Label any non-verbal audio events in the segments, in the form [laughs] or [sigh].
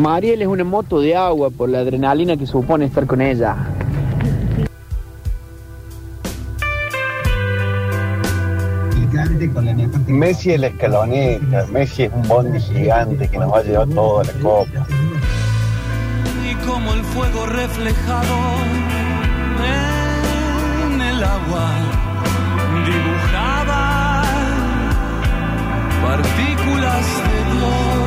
Mariel es una moto de agua por la adrenalina que supone estar con ella. Messi es la escaloneta, Messi es un bondi gigante que nos va a llevar toda la copa. y como el fuego reflejado en el agua dibujaba partículas de Dios.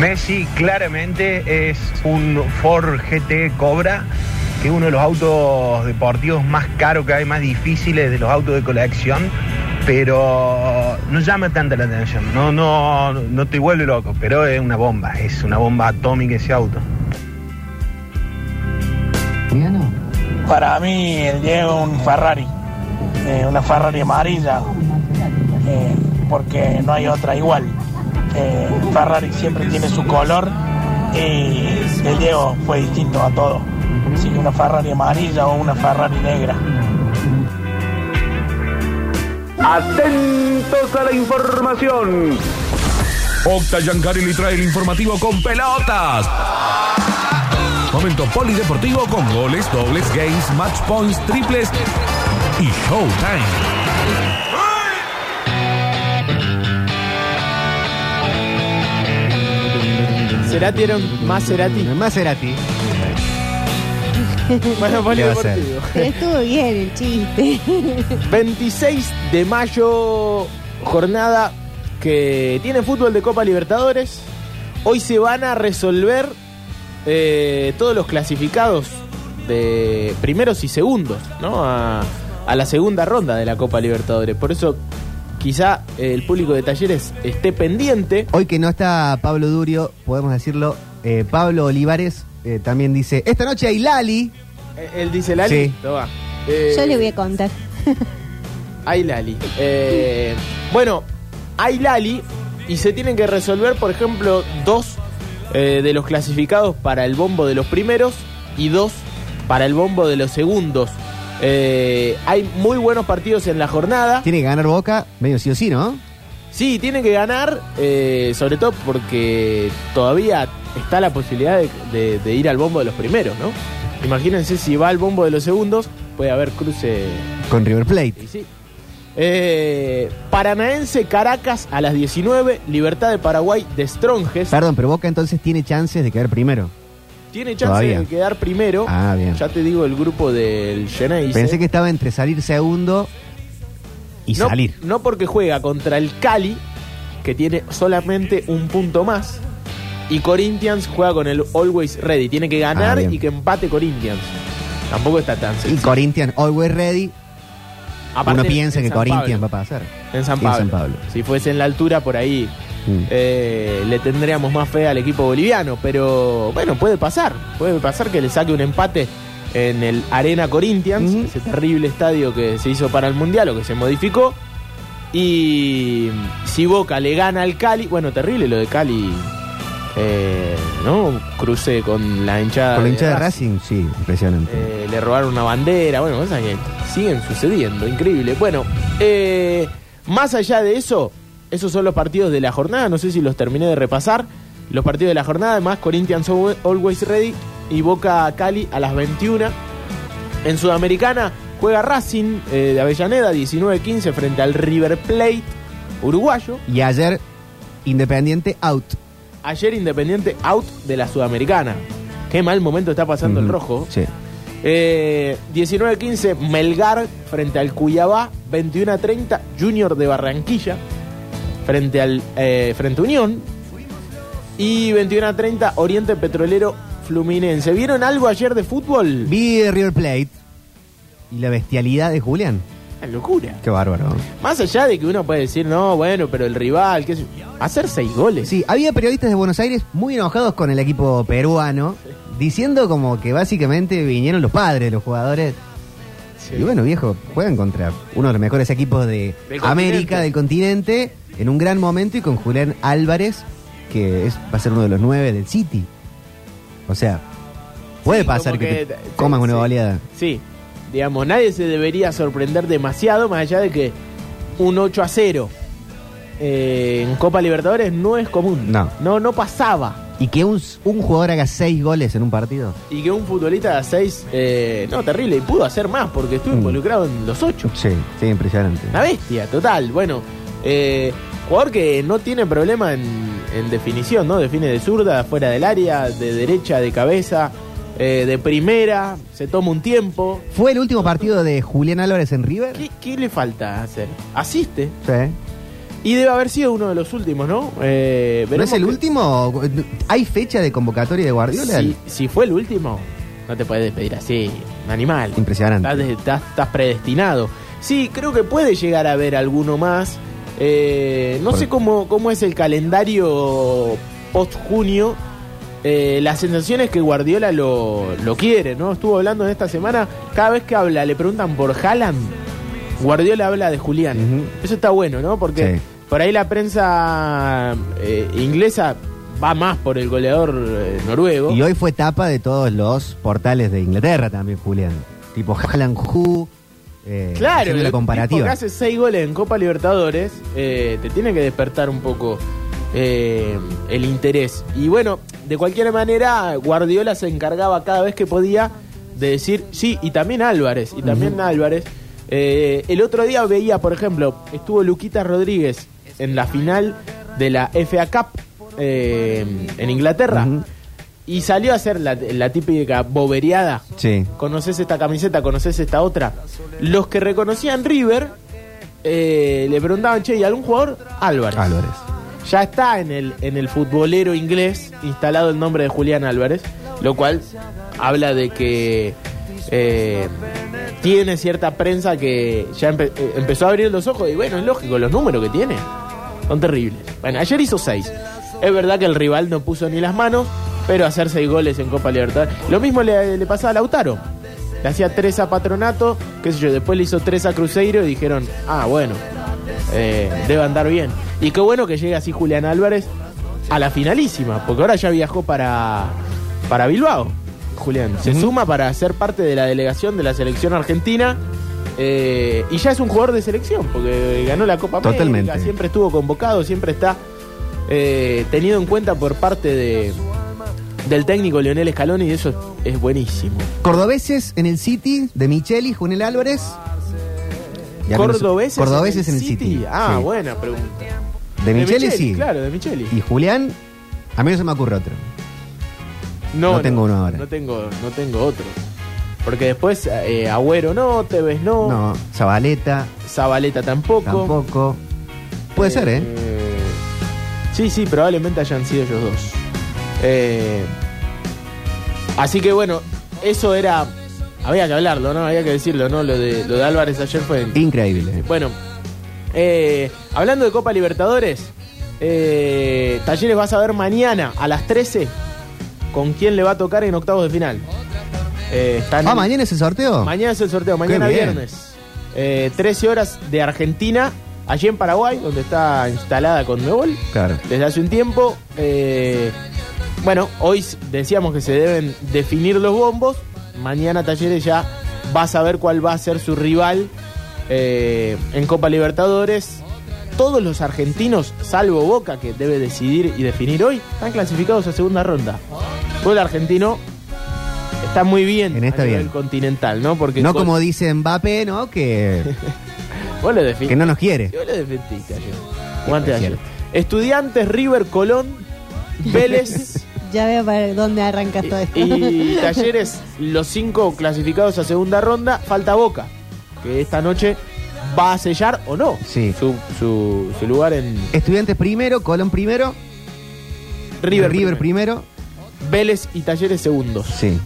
Messi claramente es un Ford GT Cobra, que es uno de los autos deportivos más caros que hay, más difíciles de los autos de colección, pero no llama tanta la atención, no, no, no te vuelve loco, pero es una bomba, es una bomba atómica ese auto. Para mí, el Diego es un Ferrari, eh, una Ferrari amarilla, eh, porque no hay otra igual. Eh, Ferrari siempre tiene su color y el Diego fue distinto a todo. Así que una Ferrari amarilla o una Ferrari negra. Atentos a la información. Octa Yancari le trae el informativo con pelotas. Momento polideportivo con goles, dobles, games, match points, triples y showtime. Cerati era un más Cerati. Más Cerati. [laughs] Bueno, polideportivo. Pero estuvo bien el chiste. [laughs] 26 de mayo, jornada que tiene fútbol de Copa Libertadores. Hoy se van a resolver eh, todos los clasificados de primeros y segundos, ¿no? A, a la segunda ronda de la Copa Libertadores. Por eso quizá eh, el público de talleres esté pendiente. Hoy que no está Pablo Durio, podemos decirlo, eh, Pablo Olivares eh, también dice, esta noche hay Lali. Él dice Lali. Sí. Toma. Eh, Yo le voy a contar. [laughs] Hay Lali. Eh, bueno, hay Lali y se tienen que resolver, por ejemplo, dos eh, de los clasificados para el bombo de los primeros y dos para el bombo de los segundos. Eh, hay muy buenos partidos en la jornada. Tiene que ganar Boca, medio sí o sí, ¿no? Sí, tienen que ganar, eh, sobre todo porque todavía está la posibilidad de, de- de ir al bombo de los primeros, ¿no? Imagínense si va al bombo de los segundos, puede haber cruce Con River Plate. y sí. Eh, Paranaense Caracas a las 19, Libertad de Paraguay de Stronges. Perdón, pero Boca entonces tiene chances de quedar primero. Tiene chance Todavía. de quedar primero. Ah, bien. Ya te digo el grupo del Geneise. Pensé que estaba entre salir segundo y no, salir. No porque juega contra el Cali, que tiene solamente un punto más. Y Corinthians juega con el Always Ready. Tiene que ganar Ah, y que empate Corinthians. Tampoco está tan Y sencillo. Corinthians, always ready. Aparte, Uno piensa en que San Corinthians Pablo. va a pasar. En San Y en Pablo. San Pablo. Si fuese en la altura, por ahí Mm. eh, le tendríamos más fe al equipo boliviano. Pero bueno, puede pasar. Puede pasar que le saque un empate en el Arena Corinthians, ese terrible estadio que se hizo para el Mundial o que se modificó. Y si Boca le gana al Cali, bueno, terrible lo de Cali, eh, ¿no? Cruce con la hinchada. Con la hinchada de Racing. Racing, sí, impresionante. Eh, le robaron una bandera, bueno, cosas que siguen sucediendo, increíble. Bueno, eh, más allá de eso, esos son los partidos de la jornada, no sé si los terminé de repasar. Los partidos de la jornada, además, Corinthians Alwa- Always Ready y Boca Cali a las 21. En Sudamericana juega Racing eh, de Avellaneda 19-15 frente al River Plate uruguayo. Y ayer, Independiente out. Ayer Independiente out de la Sudamericana. Qué mal momento está pasando el rojo. Sí. Eh, 19-15 Melgar frente al Cuyabá, 21-30 Junior de Barranquilla frente al eh, frente a Unión y 21-30 Oriente Petrolero Fluminense. ¿Vieron algo ayer de fútbol? Vi River Plate y la bestialidad de Julián. Una locura. Qué bárbaro. Más allá de que uno puede decir, no, bueno, pero el rival, qué sé yo. Hacer seis goles. Sí, había periodistas de Buenos Aires muy enojados con el equipo peruano, diciendo como que básicamente vinieron los padres de los jugadores. Y bueno, viejo, juegan contra uno de los mejores equipos de Del América, continente. del continente, en un gran momento y con Julián Álvarez, que es, va a ser uno de los nueve del City. O sea, puede Sí, pasar que, que- te sí, comas una sí. goleada. Sí, digamos, nadie se debería sorprender demasiado, más allá de que un 8 a 0 eh, en Copa Libertadores no es común. No. No, no pasaba. Y que un, un jugador haga seis goles en un partido. Y que un futbolista de 6, no, terrible, y pudo hacer más porque estuvo Mm. involucrado en los 8. Sí, sí, impresionante. Una bestia, total. Bueno, eh, jugador que no tiene problema en, en definición, ¿no? Define de zurda, fuera del área, de derecha, de cabeza, eh, de primera, se toma un tiempo. ¿Fue el último partido de Julián Álvarez en River? ¿Qué, qué le falta hacer? Asiste. Sí. Y debe haber sido uno de los últimos, ¿no? Eh, ¿No es el que- último? ¿Hay fecha de convocatoria de Guardiola? Si, si fue el último, no te puedes despedir así, un animal. Impresionante. Estás, de- estás- estás predestinado. Sí, creo que puede llegar a haber alguno más. Eh, no Por- sé cómo, cómo es el calendario post-junio. Eh, la sensación es que Guardiola lo, lo quiere, ¿no? Estuvo hablando en esta semana. Cada vez que habla, le preguntan por Haaland. Guardiola habla de Julián. Eso está bueno, ¿no? Porque Sí. por ahí la prensa eh, inglesa va más por el goleador eh, noruego. Y hoy fue tapa de todos los portales de Inglaterra también, Julián. Tipo Haaland Who, eh, Claro, la comparativa. que hace seis goles en Copa Libertadores eh, te tiene que despertar un poco eh, el interés. Y bueno, de cualquier manera, Guardiola se encargaba cada vez que podía de decir sí, y también Álvarez, y también Álvarez. Eh, el otro día veía, por ejemplo, estuvo Luquita Rodríguez en la final de la FA Cup eh, en Inglaterra. Y salió a hacer la, la típica boberiada Sí. conoces esta camiseta, conoces esta otra. Los que reconocían River eh, le preguntaban, che, ¿y algún jugador? Álvarez. Álvarez. Ya está en el, en el futbolero inglés instalado el nombre de Julián Álvarez, lo cual habla de que eh, tiene cierta prensa que ya eh, empezó a abrir los ojos y bueno, es lógico, los números que tiene son terribles. Bueno, ayer hizo seis. Es verdad que el rival no puso ni las manos, pero hacer seis goles en Copa Libertadores. Lo mismo le, le pasaba a Lautaro. Le hacía tres a Patronato, qué sé yo, después le hizo tres a Cruzeiro y dijeron, ah, bueno, eh, debe andar bien. Y qué bueno que llegue así Julián Álvarez a la finalísima, porque ahora ya viajó para, para Bilbao. Julián, se suma para ser parte de la delegación de la selección argentina eh, y ya es un jugador de selección, porque ganó la Copa América, Totalmente. siempre estuvo convocado, siempre está eh, tenido en cuenta por parte de, del técnico Leonel Scaloni y eso es, es buenísimo. Cordobeses en el City de Micheli, Julián Álvarez. ¿Cordobeses, Cordobeses en el City. Ah, sí. buena pregunta. De Micheli, sí. Claro, de Micheli. Y Julián, a mí no se me ocurre otro. No tengo uno ahora. No tengo, no tengo otro. Porque después eh, Agüero no, Tevez no, No, Zabaleta Zabaleta tampoco. tampoco. Puede ser, ¿eh? Sí, sí, probablemente hayan sido ellos dos. Eh, así que bueno, eso era. Había que hablarlo, ¿no? Había que decirlo, ¿no? Lo de, lo de Álvarez ayer fue. Increíble. Bueno, eh, hablando de Copa Libertadores, eh, Talleres vas a ver mañana a las 13 con quién le va a tocar en octavos de final. Eh, están Ah, en- mañana es el sorteo. Mañana es el sorteo, mañana viernes. Eh, 13 horas de Argentina, allí en Paraguay, donde está instalada con Nebol Claro. desde hace un tiempo. Eh, bueno, hoy decíamos que se deben definir los bombos. Mañana Talleres ya va a saber cuál va a ser su rival eh, en Copa Libertadores. Todos los argentinos, salvo Boca, que debe decidir y definir hoy, están clasificados a segunda ronda. Todo el argentino está muy bien En esta a nivel bien. continental, ¿no? Porque No con- como dice Mbappé, ¿no? Que, [laughs] vos lo que no nos quiere. Yo lo defendí ayer. Estudiantes, River, Colón, [laughs] Vélez Ya veo para dónde arranca todo esto. y [laughs] Talleres, los cinco clasificados a segunda ronda. Falta Boca, que esta noche va a sellar o no Sí. su, su- su lugar en Estudiantes primero, Colón primero, River, River primero. primero. Vélez y Talleres segundos. Sí.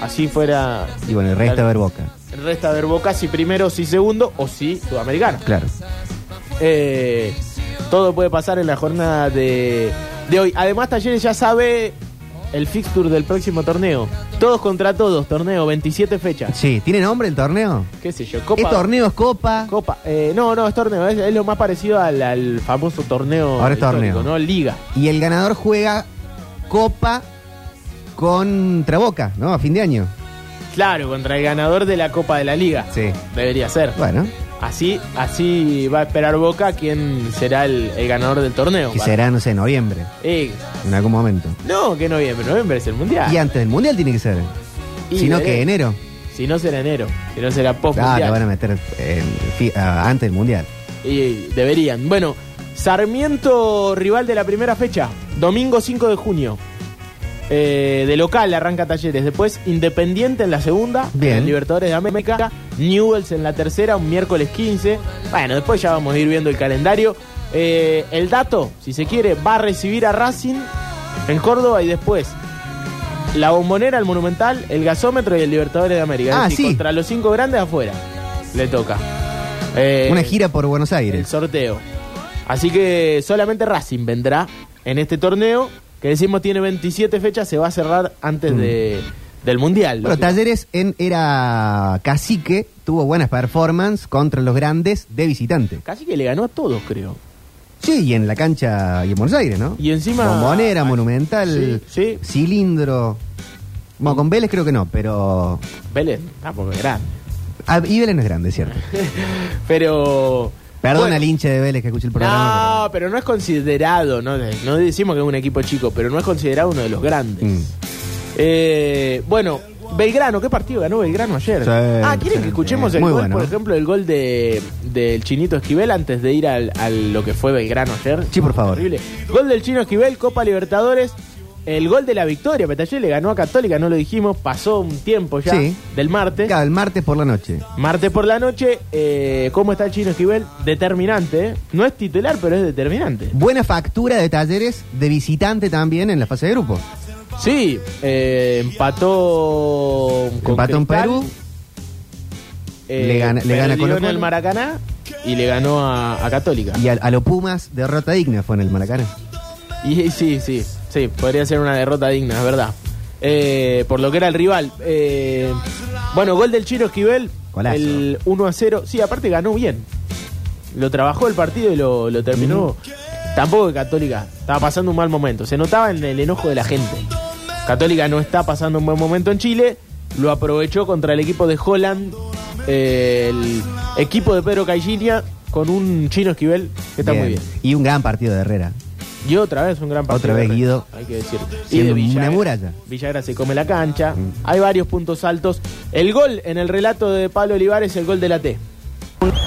Así fuera. Y bueno, el resto a ver Boca. Resta ver Boca si primero, si segundo o si Sudamericana. Claro. Eh, todo puede pasar en la jornada de, de hoy. Además, Talleres ya sabe el fixture del próximo torneo. Todos contra todos, torneo, 27 fechas. Sí, ¿tiene nombre el torneo? ¿Qué sé yo? Copa. ¿Es torneo, es copa? Copa. Eh, no, no, es torneo. Es, es lo más parecido al, al famoso torneo. Ahora es torneo. ¿no? Liga. Y el ganador juega copa contra Boca, ¿no? A fin de año. Claro, contra el ganador de la Copa de la Liga. Sí. Debería ser. Bueno, Así, así va a esperar Boca quién será el, el ganador del torneo. que será, no sé, noviembre, Eh, en algún momento. no, que noviembre. Noviembre es el mundial. Y antes del mundial tiene que ser. Y Si no, que enero. Si no será enero. Si no será post Ah, mundial. lo van a meter en fi- ah, antes del mundial. Y deberían. Bueno, Sarmiento, rival de la primera fecha. Domingo 5 de junio. Eh, de local arranca Talleres. Después Independiente en la segunda. Bien. en Libertadores de América. Newells en la tercera, un miércoles 15. Bueno, después ya vamos a ir viendo el calendario. Eh, el dato, si se quiere, va a recibir a Racing en Córdoba y después la bombonera, el Monumental, el gasómetro y el Libertadores de América. Ah, Es decir, sí. Contra los cinco grandes afuera. Le toca. Eh, Una gira por Buenos el Aires. sorteo. Así que solamente Racing vendrá en este torneo, que decimos tiene 27 fechas, se va a cerrar antes de, del Mundial. Mm. Bueno, Talleres en era cacique, tuvo buenas performances contra los grandes de visitante. Casi que le ganó a todos, creo. Sí, y en la cancha y en Buenos Aires, ¿no? Y encima- Bombonera, Ah, Monumental, sí, Cilindro. Bueno, con Vélez creo que no, pero. Vélez, ah, porque es grande. Ah, y Vélez no es grande, ¿cierto? [laughs] Pero... Perdón bueno, al hincha de Vélez que escuche el programa. No, pero no es considerado, no, no decimos que es un equipo chico, pero no es considerado uno de los grandes. Mm. Eh, bueno, Belgrano, ¿qué partido ganó Belgrano ayer? Sí, ah, ¿quieren sí, que escuchemos sí. el Muy gol, bueno. por ejemplo, el gol de del Chinito Esquivel antes de ir al, al lo que fue Belgrano ayer? Sí, por favor. Terrible. Gol del Chino Esquivel, Copa Libertadores. El gol de la victoria, Petallé le ganó a Católica, no lo dijimos, pasó un tiempo ya Sí. del martes. Claro, el martes por la noche. Martes por la noche, eh, ¿cómo está el Chino Esquivel? Determinante, ¿eh? No es titular, pero es determinante. Buena factura de talleres de visitante también en la fase de grupo. Sí, eh, empató con Empató en Perú. eh, Le gana- le gana en el. Maracaná y le ganó a, a Católica. Y a, a los Pumas, derrota digna fue en el Maracaná. Y sí, sí, sí, podría ser una derrota digna, es verdad. Eh, por lo que era el rival. Eh, bueno, gol del Chino Esquivel, Golazo. el 1 a 0. Sí, aparte ganó bien. Lo trabajó el partido y lo, lo terminó. Tampoco que Católica estaba pasando un mal momento. Se notaba en el enojo de la gente. Católica no está pasando un buen momento en Chile. Lo aprovechó contra el equipo de Holland. eh, el equipo de Pedro Caixinha con un chino esquivel que está muy bien. Y un gran partido de Herrera. Y otra vez un gran partido. Otra vez Guido. Hay que decir. Y Siendo de una Villagra. muralla. Villagra se come la cancha. Mm. Hay varios puntos altos. El gol en el relato de Pablo Olivares, el gol de la T.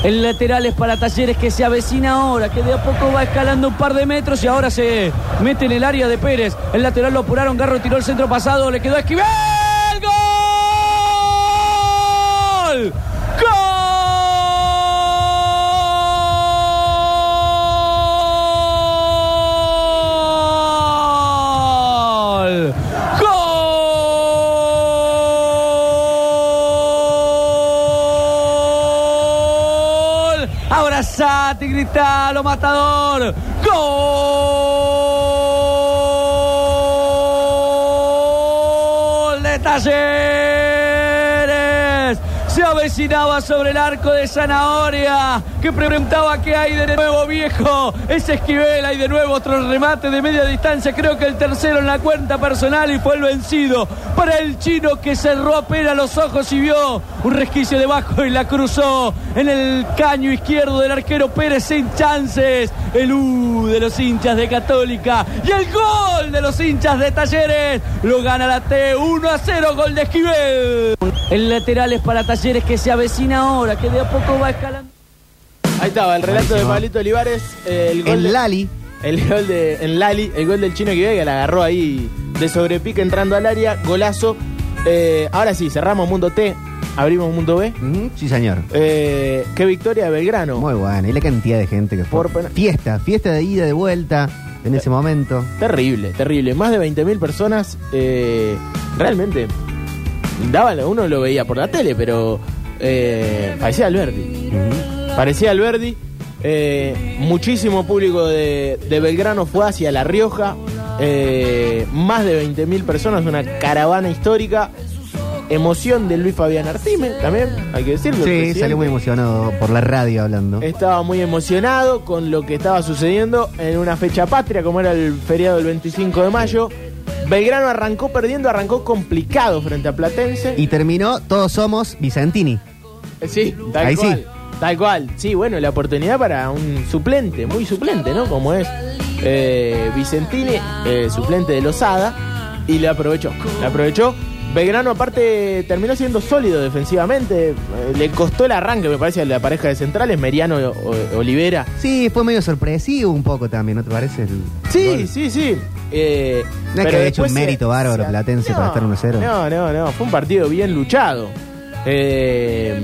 El lateral es para Talleres que se avecina ahora, que de a poco va escalando un par de metros y ahora se mete en el área de Pérez. El lateral lo apuraron, Garro tiró el centro pasado, le quedó a Esquivel. Y gritalo, matador. ¡Gol de Talleres! Se avecinaba sobre el arco de Zanahoria, que preguntaba qué hay de nuevo, viejo. Es Esquivel, hay de nuevo otro remate de media distancia, creo que el tercero en la cuenta personal y fue el vencido para el chino que cerró apenas los ojos y vio un resquicio debajo y la cruzó en el caño izquierdo del arquero Pérez sin chances. El U de los hinchas de Católica y el gol de los hinchas de Talleres. Lo gana la T 1 a 0, gol de Esquivel. El lateral es para Talleres que se avecina ahora, que de a poco va escalando. Ahí estaba, el relato de. Pablito Olivares. eh, el gol En de- Lali, El gol de en Lali, el gol del chino que que la agarró ahí de sobrepique entrando al área, golazo. Eh, ahora sí, cerramos Mundo T, abrimos Mundo B. sí señor. Eh, qué victoria de Belgrano. Muy bueno. Y la cantidad de gente que fue. Por pena- Fiesta, fiesta de ida, de vuelta en ese momento. Terrible, terrible. Más de 20.000 personas. eh, realmente, daban, uno lo veía por la tele, pero eh, parecía Alberdi. Parecía Alberdi. Eh, muchísimo público de, de Belgrano fue hacia La Rioja. Eh, más de 20.000 personas, una caravana histórica. Emoción de Luis Fabián Artime también, hay que decirlo. Sí, salió muy emocionado por la radio hablando. Estaba muy emocionado con lo que estaba sucediendo en una fecha patria, como era el feriado del 25 de mayo. Belgrano arrancó perdiendo, arrancó complicado frente a Platense. Y terminó, todos somos Vicentini. Eh, Sí, tal Ahí cual. sí. Tal cual. Sí, bueno, la oportunidad para un suplente, muy suplente, ¿no? Como es eh, Vicentini, eh, suplente de Lozada, y le aprovechó. Le aprovechó. Belgrano, aparte, terminó siendo sólido defensivamente. Eh, le costó el arranque, me parece, a la pareja de centrales, Meriano Olivera. Sí, fue medio sorpresivo un poco también, ¿no te parece? El Sí, gol? sí, sí. Eh, No es que haya hecho un se- mérito bárbaro se- Platense para estar 1-0. No, no, no. Fue un partido bien luchado. Eh,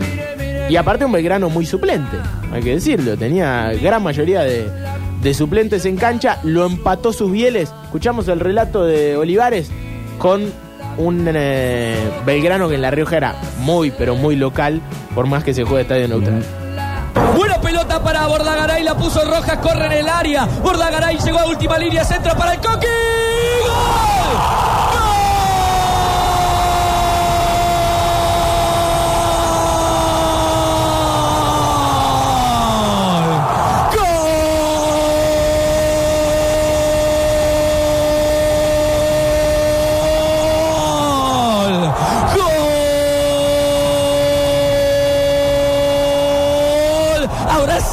y aparte un Belgrano muy suplente, hay que decirlo. Tenía gran mayoría de, de suplentes en cancha. Lo empató sus bieles. Escuchamos el relato de Olivares con un eh, Belgrano que en La Rioja era muy, pero muy local, por más que se juegue estadio neutral. Buena pelota para Bordagaray, la puso Rojas, corre en el área. Bordagaray llegó a última línea, centra para el Coqui. ¡Gol!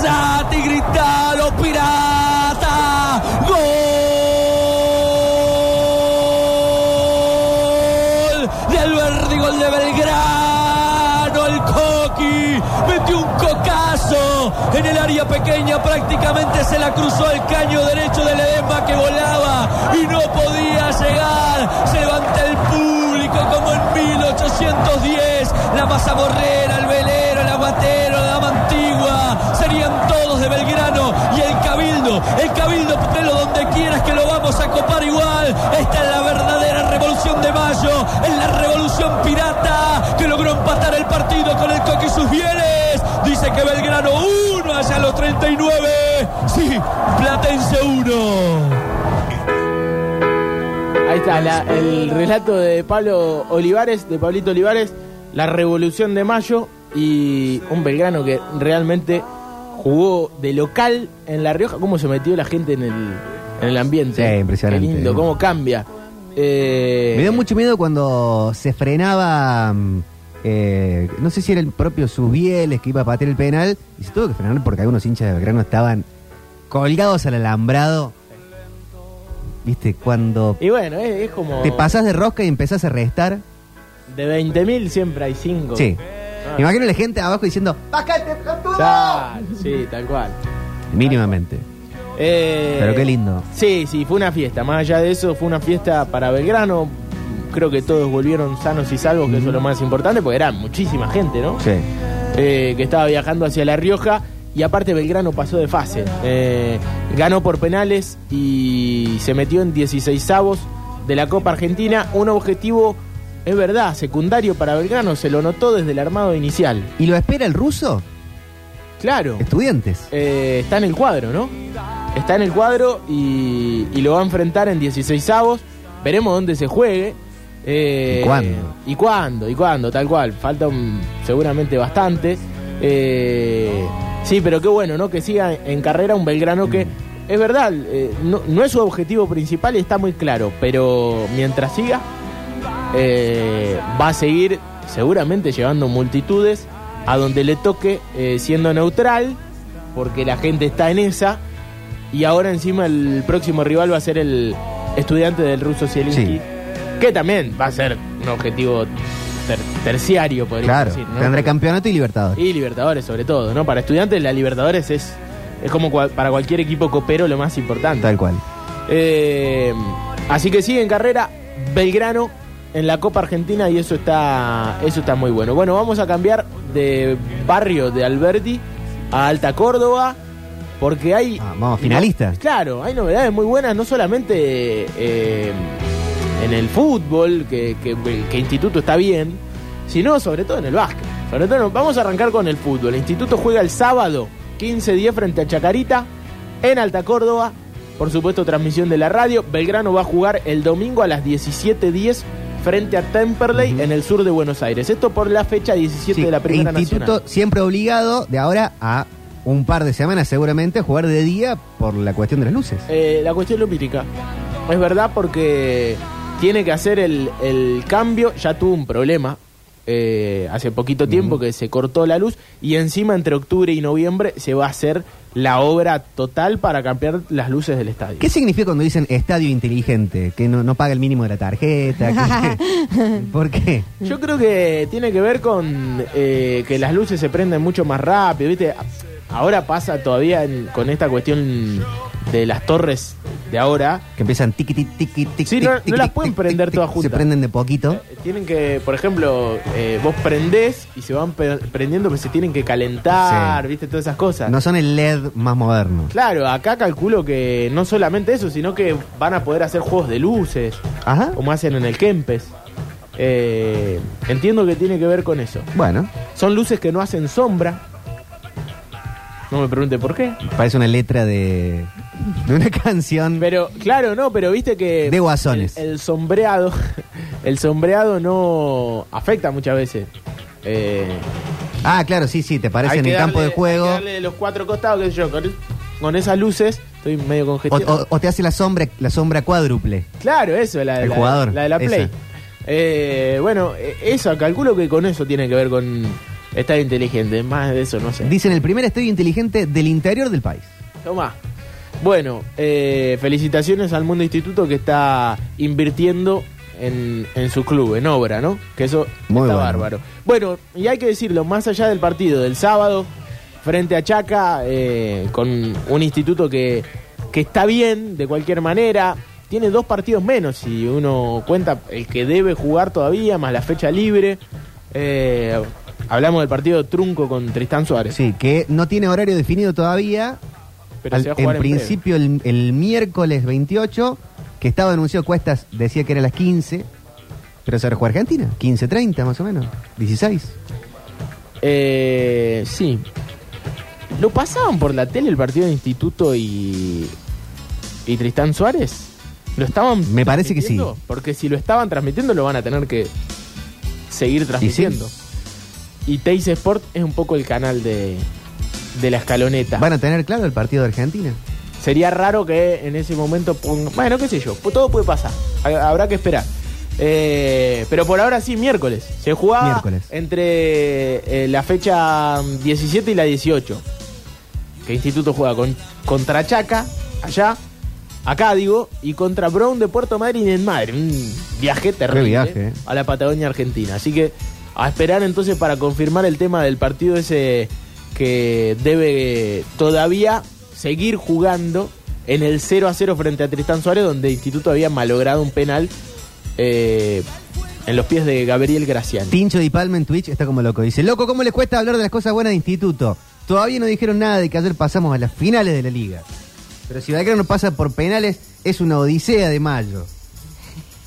Abrazate y gritalo, pequeña. Prácticamente se la cruzó el caño derecho del Edema que volaba y no podía llegar. Se levanta el público como en 1810. La mazamorrera, el velero, el aguatero, la dama antigua. Serían todos de Belgrano y el cabildo. El cabildo, ponelo donde quieras que lo vamos a copar igual. Esta es la verdadera revolución de mayo. Es la revolución pirata que logró empatar el partido con el Coqui y sus bienes. Dice que Belgrano 1 hacia los 39. Sí, Platense 1. Ahí está, la- el relato de Pablo Olivares, de Pablito Olivares, la revolución de mayo y un Belgrano que realmente jugó de local en La Rioja. ¿Cómo se metió la gente en el, en el ambiente? Sí, impresionante. Qué lindo, cómo cambia. Eh, Me dio mucho miedo cuando se frenaba, mm, eh, no sé si era el propio Subieles que iba a patear el penal, y se tuvo que frenar porque algunos hinchas de Belgrano estaban colgados al alambrado. Viste, cuando Y bueno, es, es como. te pasas de rosca y empezás a restar. De 20.000 siempre hay 5. Sí. Imagino la gente abajo diciendo, ¡Bájate, pelotudo! sí, tal cual. Mínimamente. Eh, Pero qué lindo. Sí, sí, fue una fiesta. Más allá de eso, fue una fiesta para Belgrano. Creo que todos volvieron sanos y salvos, que eso es lo más importante, porque era muchísima gente, ¿no? Sí. Eh, que estaba viajando hacia La Rioja. Y aparte Belgrano pasó de fase. Eh, ganó por penales y se metió en 16 avos de la Copa Argentina. Un objetivo, es verdad, secundario para Belgrano. Se lo notó desde el armado inicial. ¿Y lo espera el ruso? Claro. Estudiantes. Eh, está en el cuadro, ¿no? Está en el cuadro y, y lo va a enfrentar en 16 avos. Veremos dónde se juegue. Eh, ¿Y cuándo? ¿Y cuándo? ¿Y cuándo? Tal cual. Falta un- seguramente bastante. Eh, sí, pero qué bueno, ¿no? Que siga en carrera un Belgrano que, es verdad, eh, no, no es su objetivo principal y está muy claro. Pero mientras siga, eh, va a seguir seguramente llevando multitudes a donde le toque siendo neutral, porque la gente está en esa. Y ahora encima el próximo rival va a ser el estudiante del ruso Zielinski, Sí. Que también va a ser un objetivo ter- terciario, podríamos Claro. decir. ¿no? Tendrá campeonato y Libertadores. Y Libertadores sobre todo, ¿no? Para estudiantes la Libertadores es, es como para cualquier equipo copero lo más importante. Tal cual. Eh, así que sigue en carrera Belgrano en la Copa Argentina y eso está, eso está muy bueno. Bueno, vamos a cambiar de barrio de Alberti a Alta Córdoba porque hay... Ah, vamos, finalistas. Claro, hay novedades muy buenas, no solamente eh, en el fútbol, que, que- que Instituto está bien, sino sobre todo en el básquet. Sobre todo, vamos a arrancar con el fútbol. El instituto juega el sábado 15-10 frente a Chacarita en Alta Córdoba. Por supuesto, transmisión de la radio. Belgrano va a jugar el domingo a las 17.10 frente a Temperley en el sur de Buenos Aires. Esto por la fecha 17 Sí, de la Primera instituto Nacional. siempre obligado de ahora a un par de semanas seguramente a jugar de día por la cuestión de las luces. Eh, la cuestión lumínica. Es verdad porque tiene que hacer el, el cambio. Ya tuvo un problema eh, hace poquito tiempo que se cortó la luz y encima entre octubre y noviembre se va a hacer la obra total para cambiar las luces del estadio. ¿Qué significa cuando dicen estadio inteligente? Que no, no paga el mínimo de la tarjeta. que- [laughs] ¿Por qué? Yo creo que tiene que ver con eh, que las luces se prenden mucho más rápido, ¿viste? Ahora pasa todavía en- con esta cuestión de las torres de ahora. Que empiezan tiqui, tiqui, tiqui, tiqui, Sí, no- tiqui, no las tiqui, pueden tiqui, prender tiqui, todas Se juntas. prenden de poquito. Eh, Tienen que, por ejemplo, eh, vos prendés y se van pe- prendiendo, pero se tienen que calentar, Sí. ¿viste? Todas esas cosas. No son el LED más moderno. Claro, acá calculo que no solamente eso, sino que van a poder hacer juegos de luces, Ajá. como hacen en el Kempes. Eh, entiendo que tiene que ver con eso. Bueno, Son luces que no hacen sombra. No me pregunte por qué. parece una letra de, de una [laughs] canción. Pero, claro, no, pero viste que. De guasones. El, el sombreado. [laughs] El sombreado no afecta muchas veces. Eh, Ah, claro, sí, sí, te parece en que el campo de juego. hay que darle de los cuatro costados, qué sé yo. Con, con esas luces, estoy medio congestionado. o- o te hace la sombra, la sombra cuádruple. Claro, eso, la, El la- jugador, la de la Play. Eh, bueno, eh, eso, calculo que con eso tiene que ver con estadio inteligente. Más de eso, no sé. Dicen el primer estadio inteligente del interior del país. Tomá. Bueno, eh, felicitaciones al Mundo Instituto que está invirtiendo en, en su club, en obra, ¿no? Que eso Muy está bueno. bárbaro. Bueno, y hay que decirlo, más allá del partido del sábado, frente a Chaca, eh, con un instituto que, que está bien de cualquier manera, tiene dos partidos menos, si uno cuenta el que debe jugar todavía, más la fecha libre. Eh, hablamos del partido trunco con Tristán Suárez. Sí, que no tiene horario definido todavía. pero Al- se va a en principio el, el miércoles 28, que estaba anunciado Cuestas, decía que era las 15, pero se va a jugar Argentina, 15.30 más o menos, 16. Eh, sí. ¿Lo pasaban por la tele el partido de Instituto y, y Tristán Suárez? ¿Lo estaban Me parece que sí. Porque si lo estaban transmitiendo lo van a tener que seguir transmitiendo. Y Teis Sport es un poco el canal de, de la escaloneta. Van a tener claro el partido de Argentina. Sería raro que en ese momento ponga... Bueno, qué sé yo, todo puede pasar. Ha- Habrá que esperar. Eh, pero por ahora sí, miércoles. Se jugaba Miércoles. entre eh, la fecha 17 y la 18. Que Instituto juega con, contra Chaca, allá, acá digo, y contra Brown de Puerto Madryn en Madrid. Un viaje terrible viaje, eh. a la Patagonia Argentina. Así que a esperar entonces para confirmar el tema del partido ese que debe todavía seguir jugando en el 0 a 0 frente a Tristán Suárez, donde Instituto había malogrado un penal eh, en los pies de Gabriel Graciani. Tincho Di Palma en Twitch está como loco. Dice, loco, ¿cómo les cuesta hablar de las cosas buenas de instituto? Todavía no dijeron nada de que ayer pasamos a las finales de la liga. Pero si Belgrano pasa por penales, es una odisea de mayo.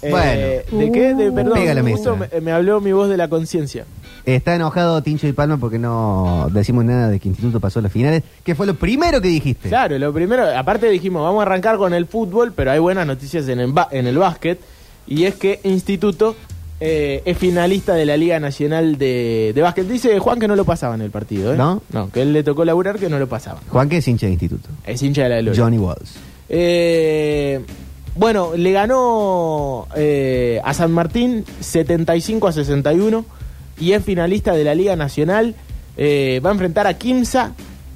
Eh, Bueno. ¿De qué? De, perdón, Pega la justo mesa. me, me habló mi voz de la conciencia. Está enojado Tincho Di Palma porque no decimos nada de que instituto pasó a las finales, que fue lo primero que dijiste. Claro, lo primero, aparte dijimos, vamos a arrancar con el fútbol, pero hay buenas noticias en el, en el básquet, y es que Instituto eh, es finalista de la Liga Nacional de, de Básquet. Dice Juan que no lo pasaba en el partido, ¿eh? ¿No? No, que él le tocó laburar que no lo pasaba. Juan, que es hincha de instituto. Es hincha de la gloria. Johnny Walls. Eh, bueno, le ganó eh, a San Martín 75 a 61 y es finalista de la Liga Nacional. Eh, va a enfrentar a Kimsa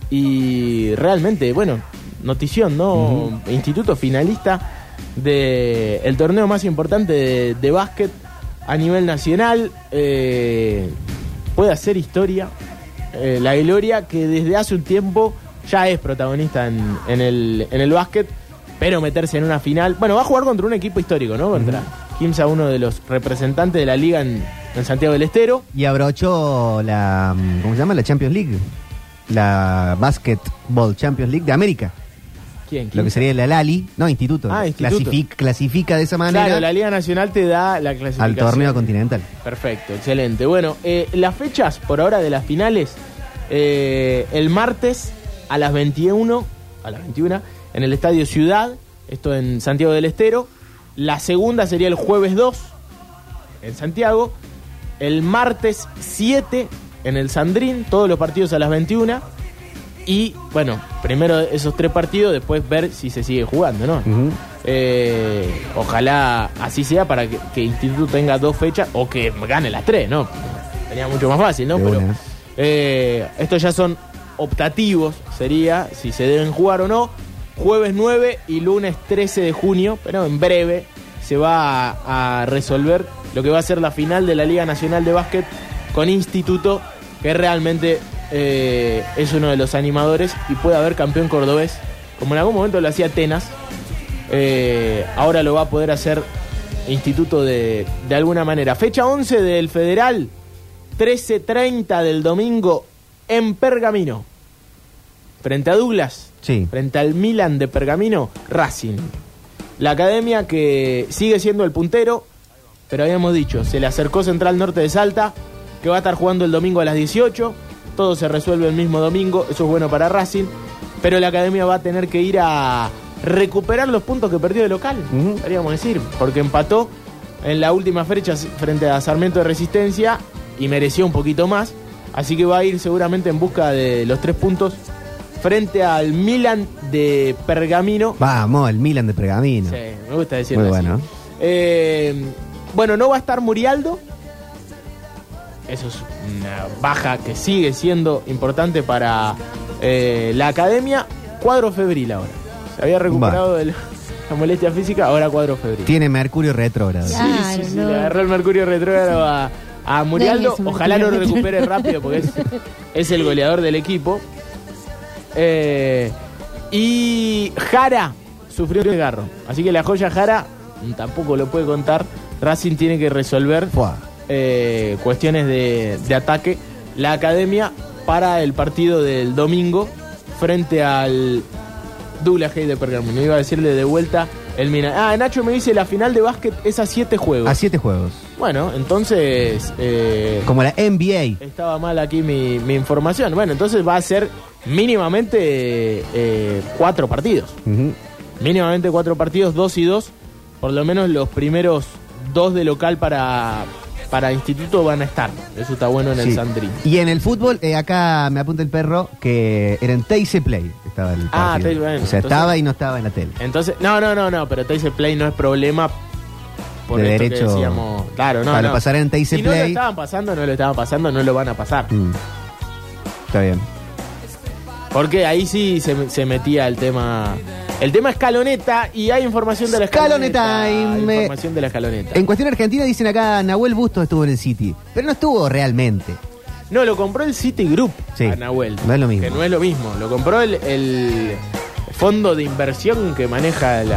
y realmente, bueno, notición, ¿no? Instituto finalista del el torneo más importante de, de básquet a nivel nacional. Eh, puede hacer historia. Eh, la Gloria que desde hace un tiempo ya es protagonista en, en el, en el básquet, pero meterse en una final. Bueno, va a jugar contra un equipo histórico, ¿no? Contra Kimsa, uno de los representantes de la liga en, en Santiago del Estero. Y abrochó la, mm, ¿cómo se llama? La Champions League. La Basketball Champions League de América. ¿Quién? lo ¿Quién? que sería la Lali, no, instituto. Ah, instituto. Clasific- clasifica de esa manera Claro, la Liga Nacional te da la clasificación. al torneo continental. Perfecto, excelente. Bueno, eh, las fechas por ahora de las finales, eh, el martes a las 21, a las 21, en el Estadio Ciudad, esto en Santiago del Estero. La segunda sería el jueves 2, en Santiago. El martes 7, en el Sandrín, todos los partidos a las 21. Y bueno, primero esos tres partidos, después ver si se sigue jugando, ¿no? Eh, ojalá así sea para que, que Instituto tenga dos fechas o que gane las tres, ¿no? Sería mucho más fácil, ¿no? Pero eh, estos ya son optativos, sería si se deben jugar o no. Jueves 9 y lunes 13 de junio, pero en breve se va a, resolver lo que va a ser la final de la Liga Nacional de Básquet con Instituto, que realmente eh, es uno de los animadores y puede haber campeón cordobés, como en algún momento lo hacía Atenas. Eh, ahora lo va a poder hacer Instituto de, de alguna manera. Fecha 11 del Federal, 13.30 del domingo en Pergamino. Frente a Douglas, Sí. frente al Milan de Pergamino, Racing. La academia que sigue siendo el puntero, pero habíamos dicho, se le acercó Central Norte de Salta, que va a estar jugando el domingo a las 18. Todo se resuelve el mismo domingo, eso es bueno para Racing. Pero la academia va a tener que ir a recuperar los puntos que perdió de local, podríamos decir, porque empató en la última fecha frente a Sarmiento de Resistencia y mereció un poquito más. Así que va a ir seguramente en busca de los tres puntos frente al Milan de Pergamino. Vamos, el Milan de Pergamino. Sí, me gusta decirlo Muy así. bueno. Eh, bueno, no va a estar Murialdo. Eso es una baja que sigue siendo importante para eh, la academia. Cuadro febril ahora. Se había recuperado de la la molestia física, ahora cuadro febril. Tiene Mercurio retrógrado. Sí, Claro, sí, sí, no. le agarró el Mercurio retrógrado a, a Murialdo. Ojalá lo recupere rápido porque es, es el goleador del equipo. Eh, y Jara sufrió un desgarro. Así que la joya Jara tampoco lo puede contar. Racing tiene que resolver eh, cuestiones de, de ataque. La academia para el partido del domingo frente al Douglas Hay de Pergamino. Iba a decirle de vuelta el Mina. Ah, Nacho me dice la final de básquet es a siete juegos. A siete juegos. Bueno, entonces eh, Como la NBA. estaba mal aquí mi, mi información. Bueno, entonces va a ser mínimamente eh, cuatro partidos. Ujú. Mínimamente cuatro partidos, dos y dos. Por lo menos los primeros dos de local para, para instituto van a estar. Eso está bueno en el. Sandrín. Y en el fútbol, eh, acá me apunta el perro que era en Teise Play. Estaba el Ah, partido. Bueno, o sea, entonces- estaba y no estaba en la tele. Entonces, no, no, no, no, pero Teise Play no es problema por De que derecho- decíamos. Claro, no, Para no. pasar en Teise si no lo Play. estaban pasando, no lo estaban pasando, no lo van a pasar. Mm. Está bien. Porque ahí sí se, se metía el tema. El tema escaloneta y hay información de la escaloneta. Hay información de la escaloneta. En cuestión argentina dicen acá, Nahuel Bustos estuvo en el City. Pero no estuvo realmente. No, lo compró el City Group Sí, a Nahuel. no es lo mismo. Que no es lo mismo. Lo compró el, el fondo de inversión que maneja el,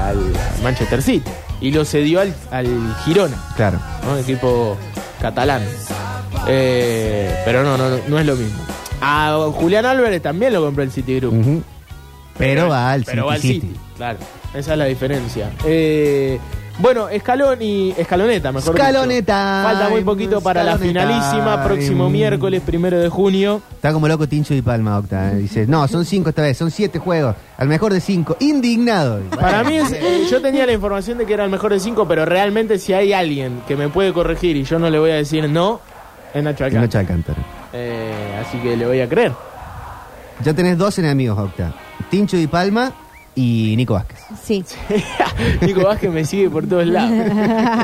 Manchester City. Y lo cedió al, al Girona, Claro. ¿no? equipo catalán. Eh, pero no, no, no es lo mismo. A Julián Álvarez también lo compró el City Group. Ujú. Pero va al Pero City. va al City. City, claro. Esa es la diferencia. Eh, bueno, Escalón y Escaloneta, mejor dicho. Escaloneta. Falta muy poquito para la Escaloneta. finalísima, próximo Mm. miércoles, primero de junio. Está como loco Tincho y Palma, Octa. eh. Dice, no, son cinco esta vez, son siete juegos. Al mejor de cinco. Indignado. Para mí, es- [laughs] eh, yo tenía la información de que era el mejor de cinco, pero realmente si hay alguien que me puede corregir y yo no le voy a decir no, es Nacho Alcántara. Nacho Alcántara. Eh, así que le voy a creer. Ya tenés dos enemigos, Octa. Tincho y Palma y Nico Vázquez. Sí. [laughs] Nico Vázquez me sigue por todos lados.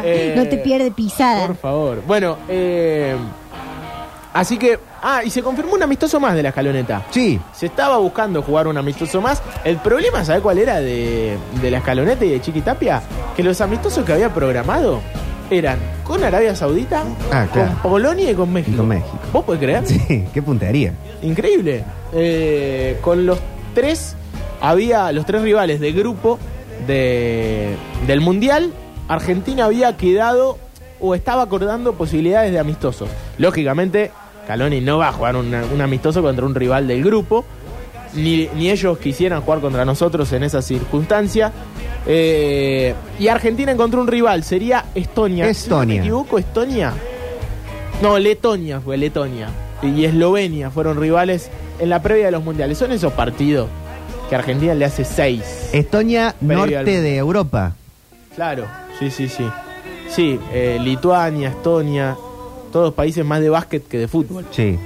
Eh, [laughs] no te pierde pisada. Por favor. Bueno, eh, así que. Ah, y se confirmó un amistoso más de la escaloneta. Sí. Se estaba buscando jugar un amistoso más. El problema, ¿sabe cuál era de, de la escaloneta y de Chiquitapia? Que los amistosos que había programado eran con Arabia Saudita, Ah, claro. con Polonia y con México. Y con México. ¿Vos podés creer? Sí, qué puntería. Increíble. Eh, con los tres, había los tres rivales de grupo de, del Mundial. Argentina había quedado o estaba acordando posibilidades de amistosos. Lógicamente, Caloni no va a jugar un amistoso contra un rival del grupo. ni, ni ellos quisieran jugar contra nosotros en esa circunstancia. Eh, y Argentina encontró un rival, sería Estonia. Si no me Estonia. equivoco, Estonia. No, Letonia fue Letonia. Y Eslovenia fueron rivales en la previa de los mundiales. Son esos partidos que Argentina le hace seis. Estonia, Previo al- norte de Europa. Claro, sí, sí, sí. Sí, eh, Lituania, Estonia, todos países más de básquet que de fútbol. Sí.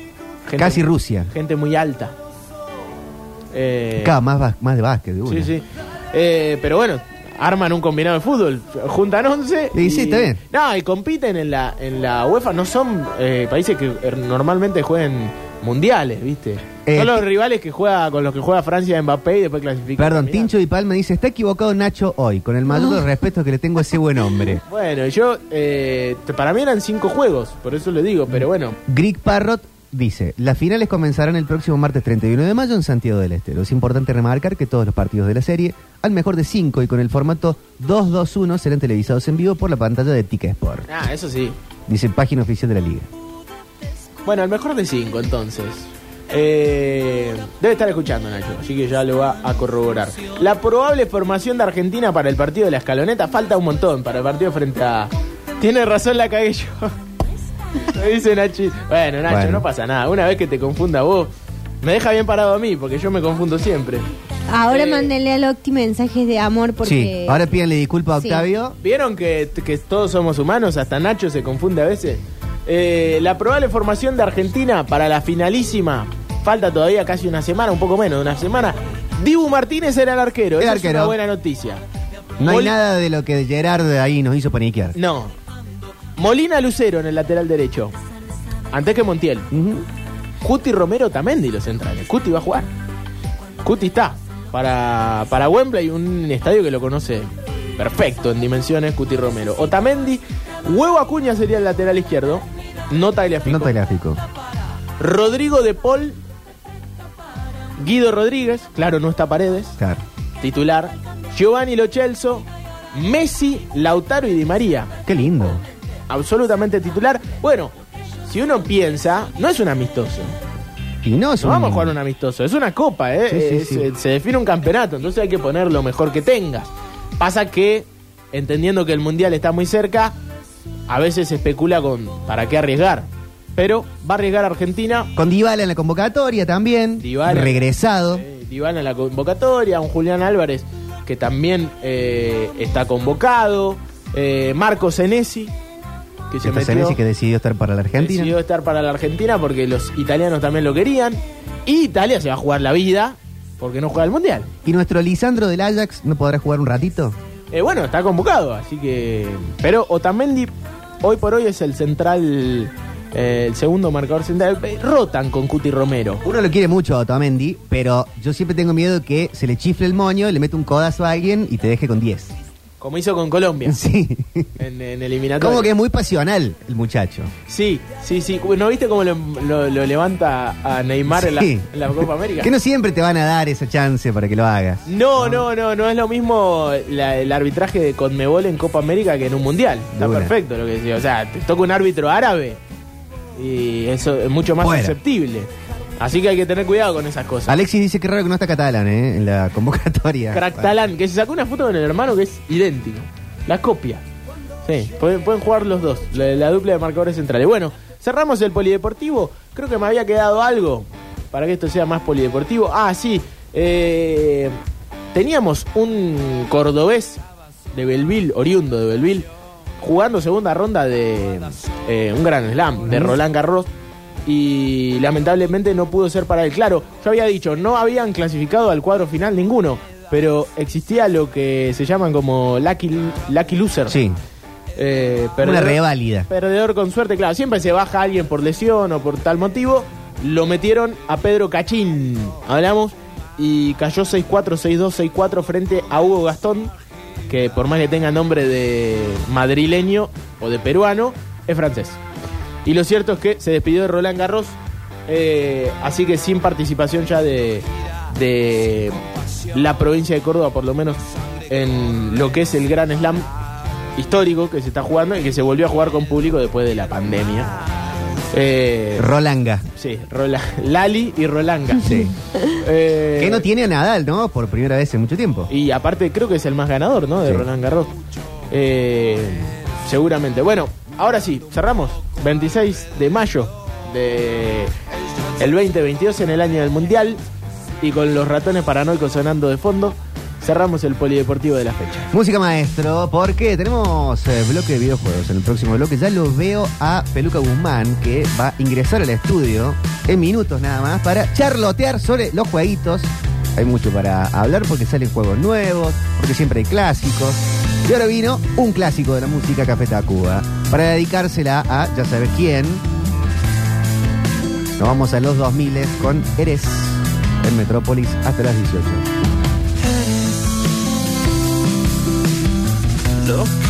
Gente- Casi Rusia. Gente muy alta. Eh, Acá, más, bas- más de básquet. de una. sí, sí. Eh, pero bueno, arman un combinado de fútbol, juntan 11. Sí, sí, está bien. No, y compiten en la, en la UEFA. No son eh, países que eh, normalmente jueguen mundiales, ¿viste? Eh, son los rivales que juega con los que juega Francia Mbappé y después clasifica. Perdón, Mirá. Tincho y Palma dice, está equivocado Nacho hoy, con el mayor respeto que le tengo a ese buen hombre. [laughs] Bueno, yo, eh, para mí eran cinco juegos, por eso le digo, pero bueno. Greg Parrot dice, las finales comenzarán el próximo martes 31 de mayo en Santiago del Estero. Es importante remarcar que todos los partidos de la serie, al mejor de 5 y con el formato 2-2-1, serán televisados en vivo por la pantalla de Tica Sport. Ah, eso sí. Dice página oficial de la liga. Bueno, el mejor de cinco, entonces. Eh, debe estar escuchando, Nacho, así que ya lo va a corroborar. La probable formación de Argentina para el partido de la escaloneta falta un montón para el partido frente a. Tiene razón, la cagué yo. [laughs] Me dice Nachi. Bueno, Nacho, Bueno. no pasa nada. Una vez que te confunda vos, me deja bien parado a mí, porque yo me confundo siempre. Ahora Eh, mándenle al Octi mensajes de amor porque... Sí, ahora pídanle disculpas a Sí. Octavio. ¿Vieron que, que todos somos humanos? Hasta Nacho se confunde a veces. Eh, la probable formación de Argentina para la finalísima. Falta todavía casi una semana, un poco menos de una semana. Dibu Martínez era el arquero. El Esa es arquero. una buena noticia. No hay nada de lo que Gerard ahí nos hizo paniquear. No. Molina Lucero en el lateral derecho. Antes que Montiel. Cuti Romero Tamendi los centrales. Cuti va a jugar. Cuti está. Para, para Wembley, un estadio que lo conoce perfecto en dimensiones, Cuti Romero. Otamendi, Huevo Acuña sería el lateral izquierdo. No Tagliafico. Nota gráfico. Rodrigo de Paul. Guido Rodríguez, claro, no está Paredes, Claro. titular. Giovanni Lochelso, Messi, Lautaro y Di María Qué lindo. absolutamente titular. Bueno, si uno piensa, no es un amistoso. Y no es No un- vamos a jugar un amistoso, es una copa, ¿eh? Sí, sí, Es- sí. eh, Se define un campeonato, entonces hay que poner lo mejor que tengas. Pasa que, entendiendo que el mundial está muy cerca, a veces se especula con para qué arriesgar. Pero va a arriesgar Argentina, Con Dybala en la convocatoria también. Dybala. Regresado. eh, Dybala en la convocatoria, un Julián Álvarez que también eh, está convocado, eh, Marco Senesi, que se metió, Senesi que decidió estar para la Argentina. decidió estar para la Argentina porque los italianos también lo querían. Y Italia se va a jugar la vida porque no juega el Mundial. ¿Y nuestro Lisandro del Ajax no podrá jugar un ratito? Eh, bueno, está convocado, así que... Pero Otamendi hoy por hoy es el central, eh, el segundo marcador central. Eh, Rotan con Cuti Romero. Uno lo quiere mucho a Otamendi, pero yo siempre tengo miedo que se le chifle el moño, le mete un codazo a alguien y te deje con 10. Como hizo con Colombia [laughs] Sí. en, en eliminatoria. Como que es muy pasional el muchacho. Sí, sí, sí. ¿No viste cómo lo, lo- lo levanta a Neymar en, la, Sí. en la Copa América? Que no siempre te van a dar esa chance para que lo hagas. No, no, no, no es lo mismo la- el arbitraje de Conmebol en Copa América que en un mundial. Está perfecto lo que decía. O sea, te toca un árbitro árabe y eso es mucho más Fuera. susceptible. Así que hay que tener cuidado con esas cosas. Alexis dice que raro que no está catalán ¿eh? en la convocatoria. [laughs] Cractalán, que se sacó una foto con el hermano que es idéntico. La copia. Sí, pueden, pueden jugar los dos, la, la dupla de marcadores centrales. Bueno, cerramos el polideportivo. Creo que me había quedado algo para que esto sea más polideportivo. Ah, sí. eh, teníamos un cordobés de Belville, oriundo de Belville, jugando segunda ronda de eh, un gran slam, de Roland Garros. Y lamentablemente no pudo ser para él. Claro, yo había dicho, no habían clasificado al cuadro final ninguno, pero existía lo que se llaman como lucky, lucky loser. Sí, Eh, una perdedor- reválida. Perdedor con suerte, claro. Siempre se baja alguien por lesión o por tal motivo. Lo metieron a Pedro Cachín. Hablamos. Y cayó 6-4, 6-2, 6-4 frente a Hugo Gastón. Que por más que tenga nombre de madrileño o de peruano, es francés. Y lo cierto es que se despidió de Roland Garros. eh, así que sin participación ya de, de la provincia de Córdoba, por lo menos en lo que es el Gran Slam histórico que se está jugando y que se volvió a jugar con público después de la pandemia. Eh, Rolanga. sí, Rola- Lali y Rolanga. Sí. [laughs] Eh, Que no tiene a Nadal, ¿no? Por primera vez en mucho tiempo. Y aparte creo que es el más ganador, ¿no? De Sí. Roland Garros. Eh, seguramente. Bueno, ahora sí, cerramos. 26 de mayo de el 2022 en el año del Mundial. Y con los ratones paranoicos sonando de fondo, cerramos el polideportivo de la fecha. Música maestro, porque tenemos eh, bloque de videojuegos en el próximo bloque. Ya lo veo a Peluca Guzmán, que va a ingresar al estudio en minutos nada más para charlotear sobre los jueguitos. Hay mucho para hablar porque salen juegos nuevos, porque siempre hay clásicos. Y ahora vino un clásico de la música Café Tacuba para dedicársela a ya sabes quién. Nos vamos a los 2000 con Eres en Metrópolis hasta las 18. Lo